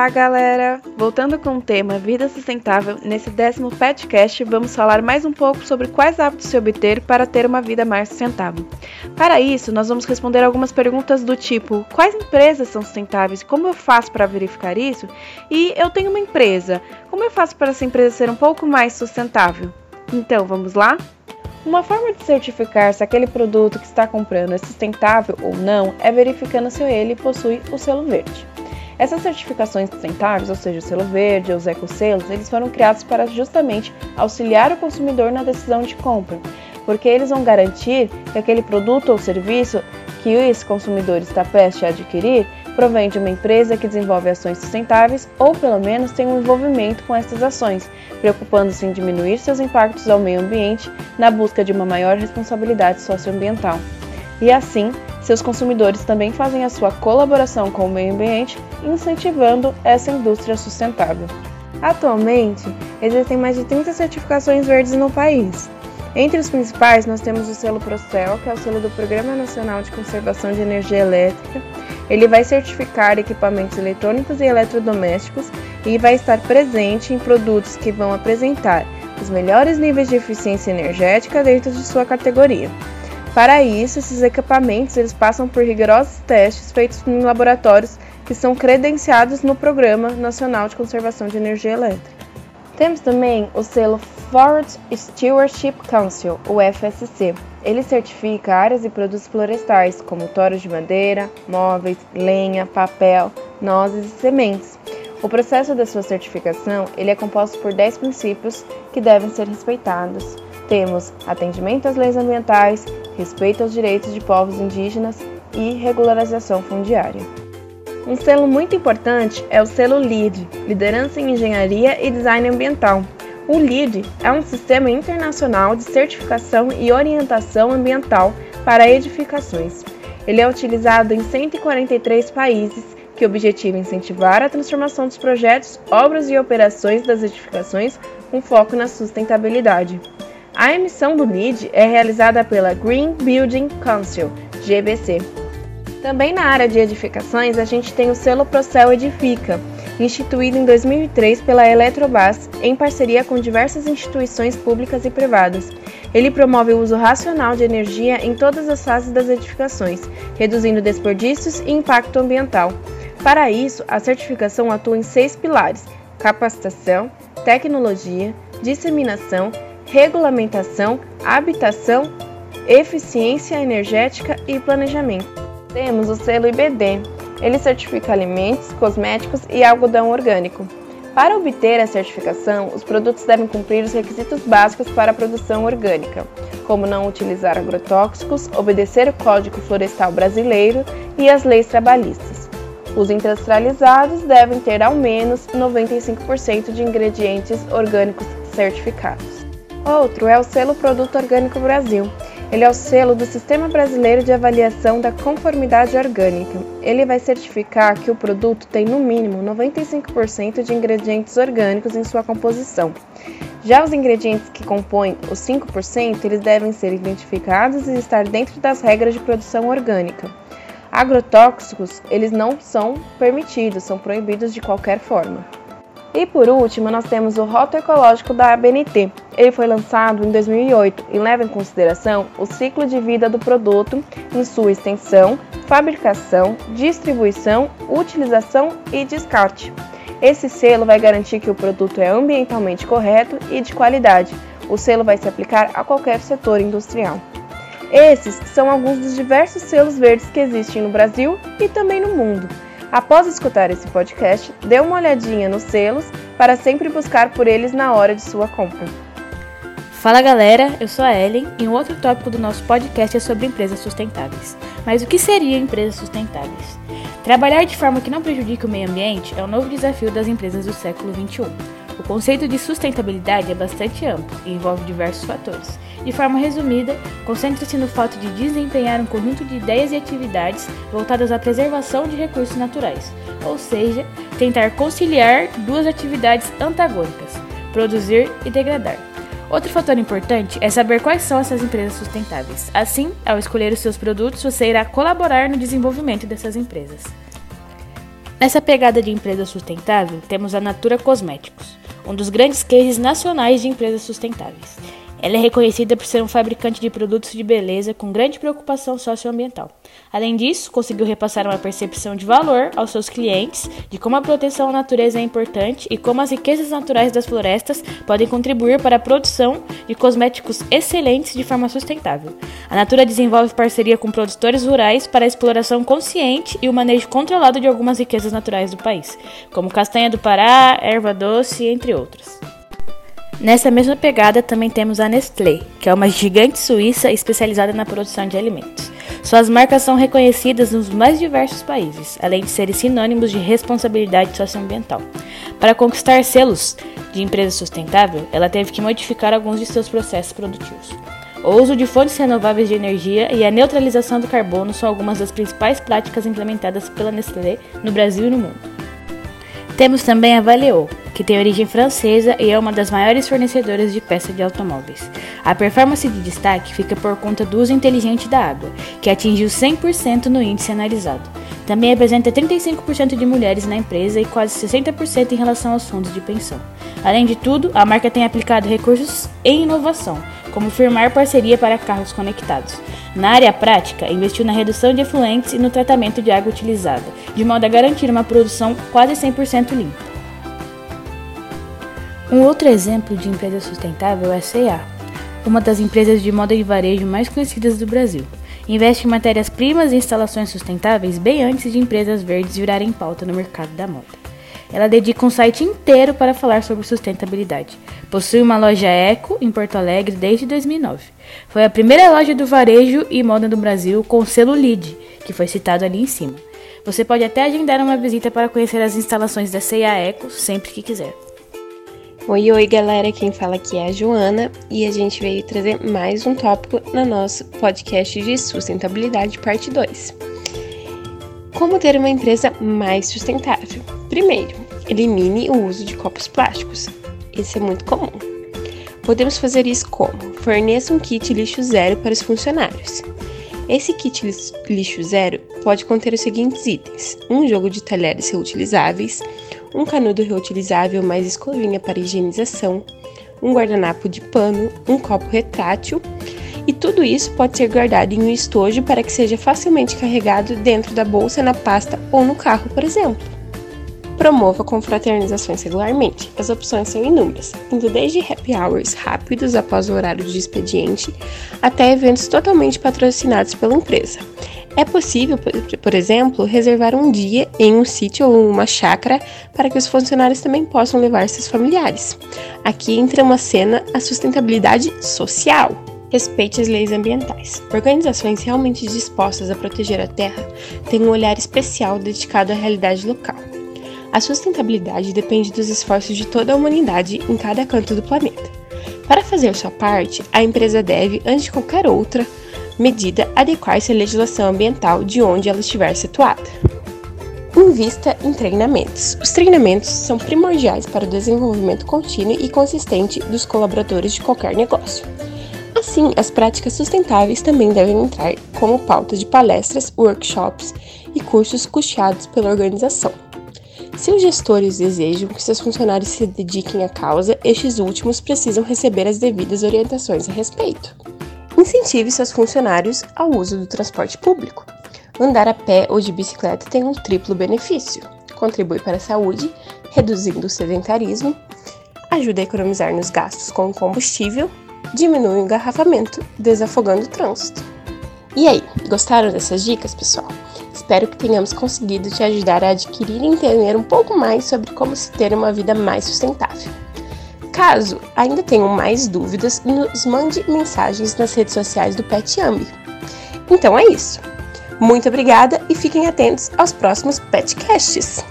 Olá, galera! Voltando com o tema Vida Sustentável, nesse décimo podcast vamos falar mais um pouco sobre quais hábitos se obter para ter uma vida mais sustentável. Para isso, nós vamos responder algumas perguntas do tipo: quais empresas são sustentáveis? Como eu faço para verificar isso? E eu tenho uma empresa, como eu faço para essa empresa ser um pouco mais sustentável? Então, vamos lá? Uma forma de certificar se aquele produto que está comprando é sustentável ou não é verificando se ele possui o selo verde. Essas certificações sustentáveis, ou seja, o selo verde os ecoselos, eles foram criados para justamente auxiliar o consumidor na decisão de compra, porque eles vão garantir que aquele produto ou serviço que esse consumidor está prestes a adquirir provém de uma empresa que desenvolve ações sustentáveis ou pelo menos tem um envolvimento com essas ações, preocupando-se em diminuir seus impactos ao meio ambiente na busca de uma maior responsabilidade socioambiental. E assim, seus consumidores também fazem a sua colaboração com o meio ambiente, incentivando essa indústria sustentável. Atualmente, existem mais de 30 certificações verdes no país. Entre os principais, nós temos o selo Procel, que é o selo do Programa Nacional de Conservação de Energia Elétrica. Ele vai certificar equipamentos eletrônicos e eletrodomésticos e vai estar presente em produtos que vão apresentar os melhores níveis de eficiência energética dentro de sua categoria. Para isso, esses equipamentos eles passam por rigorosos testes feitos em laboratórios que são credenciados no Programa Nacional de Conservação de Energia Elétrica. Temos também o selo Forest Stewardship Council, o FSC. Ele certifica áreas e produtos florestais, como toros de madeira, móveis, lenha, papel, nozes e sementes. O processo da sua certificação ele é composto por 10 princípios que devem ser respeitados. Temos atendimento às leis ambientais, respeito aos direitos de povos indígenas e regularização fundiária. Um selo muito importante é o selo LEED, Liderança em Engenharia e Design Ambiental. O LEED é um sistema internacional de certificação e orientação ambiental para edificações. Ele é utilizado em 143 países que objetiva incentivar a transformação dos projetos, obras e operações das edificações com foco na sustentabilidade. A emissão do NID é realizada pela Green Building Council, GBC. Também na área de edificações, a gente tem o selo Procel Edifica, instituído em 2003 pela Eletrobras, em parceria com diversas instituições públicas e privadas. Ele promove o uso racional de energia em todas as fases das edificações, reduzindo desperdícios e impacto ambiental. Para isso, a certificação atua em seis pilares: capacitação, tecnologia, disseminação, regulamentação, habitação, eficiência energética e planejamento. Temos o selo IBD. Ele certifica alimentos, cosméticos e algodão orgânico. Para obter a certificação, os produtos devem cumprir os requisitos básicos para a produção orgânica, como não utilizar agrotóxicos, obedecer o Código Florestal Brasileiro e as leis trabalhistas. Os industrializados devem ter ao menos 95% de ingredientes orgânicos certificados. Outro é o selo Produto Orgânico Brasil. Ele é o selo do Sistema Brasileiro de Avaliação da Conformidade Orgânica. Ele vai certificar que o produto tem no mínimo 95% de ingredientes orgânicos em sua composição. Já os ingredientes que compõem os 5%, eles devem ser identificados e estar dentro das regras de produção orgânica. Agrotóxicos, eles não são permitidos, são proibidos de qualquer forma. E por último, nós temos o Rota Ecológico da ABNT. Ele foi lançado em 2008 e leva em consideração o ciclo de vida do produto em sua extensão, fabricação, distribuição, utilização e descarte. Esse selo vai garantir que o produto é ambientalmente correto e de qualidade. O selo vai se aplicar a qualquer setor industrial. Esses são alguns dos diversos selos verdes que existem no Brasil e também no mundo. Após escutar esse podcast, dê uma olhadinha nos selos para sempre buscar por eles na hora de sua compra. Fala galera, eu sou a Ellen e um outro tópico do nosso podcast é sobre empresas sustentáveis. Mas o que seriam empresas sustentáveis? Trabalhar de forma que não prejudique o meio ambiente é um novo desafio das empresas do século XXI. O conceito de sustentabilidade é bastante amplo e envolve diversos fatores. De forma resumida, concentra-se no fato de desempenhar um conjunto de ideias e atividades voltadas à preservação de recursos naturais, ou seja, tentar conciliar duas atividades antagônicas: produzir e degradar. Outro fator importante é saber quais são essas empresas sustentáveis. Assim, ao escolher os seus produtos, você irá colaborar no desenvolvimento dessas empresas. Nessa pegada de empresa sustentável, temos a Natura Cosméticos, um dos grandes cases nacionais de empresas sustentáveis. Ela é reconhecida por ser um fabricante de produtos de beleza com grande preocupação socioambiental. Além disso, conseguiu repassar uma percepção de valor aos seus clientes de como a proteção à natureza é importante e como as riquezas naturais das florestas podem contribuir para a produção de cosméticos excelentes de forma sustentável. A Natura desenvolve parceria com produtores rurais para a exploração consciente e o manejo controlado de algumas riquezas naturais do país, como castanha do Pará, erva doce, entre outras. Nessa mesma pegada também temos a Nestlé, que é uma gigante suíça especializada na produção de alimentos. Suas marcas são reconhecidas nos mais diversos países, além de serem sinônimos de responsabilidade socioambiental. Para conquistar selos de empresa sustentável, ela teve que modificar alguns de seus processos produtivos. O uso de fontes renováveis de energia e a neutralização do carbono são algumas das principais práticas implementadas pela Nestlé no Brasil e no mundo. Temos também a Valeo, que tem origem francesa e é uma das maiores fornecedoras de peças de automóveis. A performance de destaque fica por conta do uso inteligente da água, que atingiu 100% no índice analisado. Também apresenta 35% de mulheres na empresa e quase 60% em relação aos fundos de pensão. Além de tudo, a marca tem aplicado recursos em inovação, como firmar parceria para carros conectados. Na área prática, investiu na redução de efluentes e no tratamento de água utilizada, de modo a garantir uma produção quase 100% limpa. Um outro exemplo de empresa sustentável é a C&A, uma das empresas de moda e varejo mais conhecidas do Brasil. Investe em matérias-primas e instalações sustentáveis bem antes de empresas verdes virarem pauta no mercado da moda. Ela dedica um site inteiro para falar sobre sustentabilidade. Possui uma loja eco em Porto Alegre desde 2009. Foi a primeira loja do varejo e moda do Brasil com o selo LEED, que foi citado ali em cima. Você pode até agendar uma visita para conhecer as instalações da CIA Eco sempre que quiser. Oi, oi, galera. Quem fala aqui é a Joana e a gente veio trazer mais um tópico no nosso podcast de sustentabilidade, parte 2. Como ter uma empresa mais sustentável? Primeiro, elimine o uso de copos plásticos. Esse é muito comum. Podemos fazer isso como? Forneça um kit lixo zero para os funcionários. Esse kit lixo zero pode conter os seguintes itens: um jogo de talheres reutilizáveis, um canudo reutilizável mais escovinha para higienização, um guardanapo de pano, um copo retrátil e tudo isso pode ser guardado em um estojo para que seja facilmente carregado dentro da bolsa, na pasta ou no carro, por exemplo. Promova confraternizações regularmente. As opções são inúmeras, indo desde happy hours rápidos após o horário de expediente até eventos totalmente patrocinados pela empresa. É possível, por exemplo, reservar um dia em um sítio ou uma chácara para que os funcionários também possam levar seus familiares. Aqui entra uma cena a sustentabilidade social. Respeite as leis ambientais. Organizações realmente dispostas a proteger a terra têm um olhar especial dedicado à realidade local. A sustentabilidade depende dos esforços de toda a humanidade em cada canto do planeta. Para fazer sua parte, a empresa deve, antes de qualquer outra, medida adequar-se à legislação ambiental de onde ela estiver situada. Invista em treinamentos. Os treinamentos são primordiais para o desenvolvimento contínuo e consistente dos colaboradores de qualquer negócio. Assim, as práticas sustentáveis também devem entrar como pauta de palestras, workshops e cursos custeados pela organização. Se os gestores desejam que seus funcionários se dediquem à causa, estes últimos precisam receber as devidas orientações a respeito. Incentive seus funcionários ao uso do transporte público. Andar a pé ou de bicicleta tem um triplo benefício: contribui para a saúde, reduzindo o sedentarismo, ajuda a economizar nos gastos com combustível, diminui o engarrafamento, desafogando o trânsito. E aí, gostaram dessas dicas, pessoal? Espero que tenhamos conseguido te ajudar a adquirir e entender um pouco mais sobre como se ter uma vida mais sustentável. Caso ainda tenham mais dúvidas, nos mande mensagens nas redes sociais do PetAmbi. Então é isso. Muito obrigada e fiquem atentos aos próximos Petcasts.